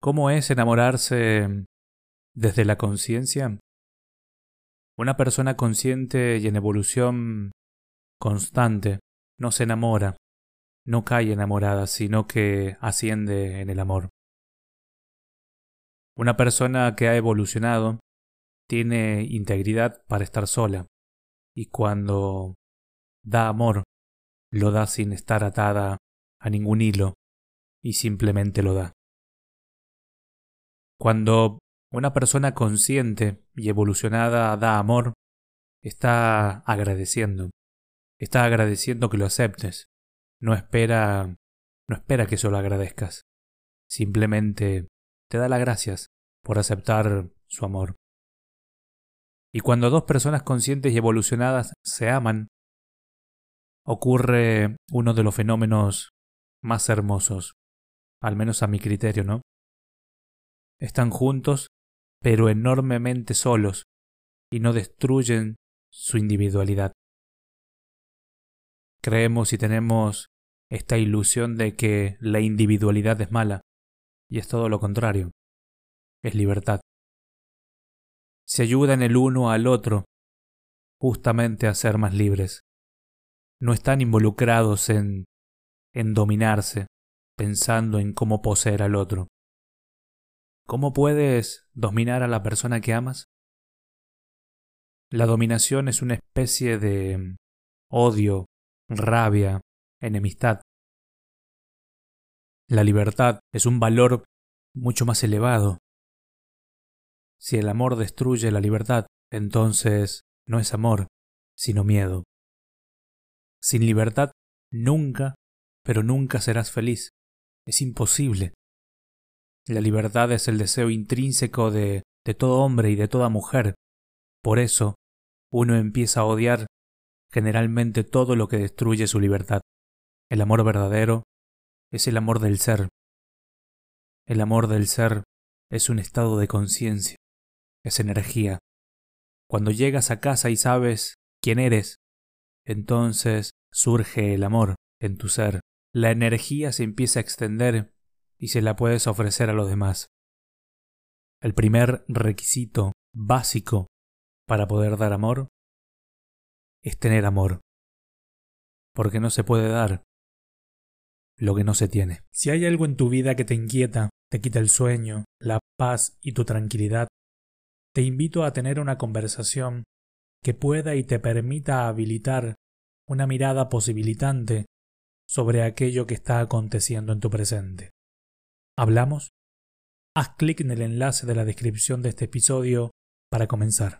¿Cómo es enamorarse desde la conciencia? Una persona consciente y en evolución constante no se enamora, no cae enamorada, sino que asciende en el amor. Una persona que ha evolucionado tiene integridad para estar sola y cuando da amor, lo da sin estar atada a ningún hilo y simplemente lo da. Cuando una persona consciente y evolucionada da amor, está agradeciendo. Está agradeciendo que lo aceptes. No espera no espera que solo agradezcas. Simplemente te da las gracias por aceptar su amor. Y cuando dos personas conscientes y evolucionadas se aman, ocurre uno de los fenómenos más hermosos, al menos a mi criterio, ¿no? Están juntos, pero enormemente solos, y no destruyen su individualidad. Creemos y tenemos esta ilusión de que la individualidad es mala, y es todo lo contrario, es libertad. Se ayudan el uno al otro justamente a ser más libres. No están involucrados en en dominarse, pensando en cómo poseer al otro. ¿Cómo puedes dominar a la persona que amas? La dominación es una especie de odio, rabia, enemistad. La libertad es un valor mucho más elevado. Si el amor destruye la libertad, entonces no es amor, sino miedo. Sin libertad nunca, pero nunca serás feliz. Es imposible. La libertad es el deseo intrínseco de, de todo hombre y de toda mujer. Por eso, uno empieza a odiar generalmente todo lo que destruye su libertad. El amor verdadero es el amor del ser. El amor del ser es un estado de conciencia, es energía. Cuando llegas a casa y sabes quién eres, entonces surge el amor en tu ser. La energía se empieza a extender y se la puedes ofrecer a los demás. El primer requisito básico para poder dar amor es tener amor. Porque no se puede dar lo que no se tiene. Si hay algo en tu vida que te inquieta, te quita el sueño, la paz y tu tranquilidad, te invito a tener una conversación que pueda y te permita habilitar una mirada posibilitante sobre aquello que está aconteciendo en tu presente. ¿Hablamos? Haz clic en el enlace de la descripción de este episodio para comenzar.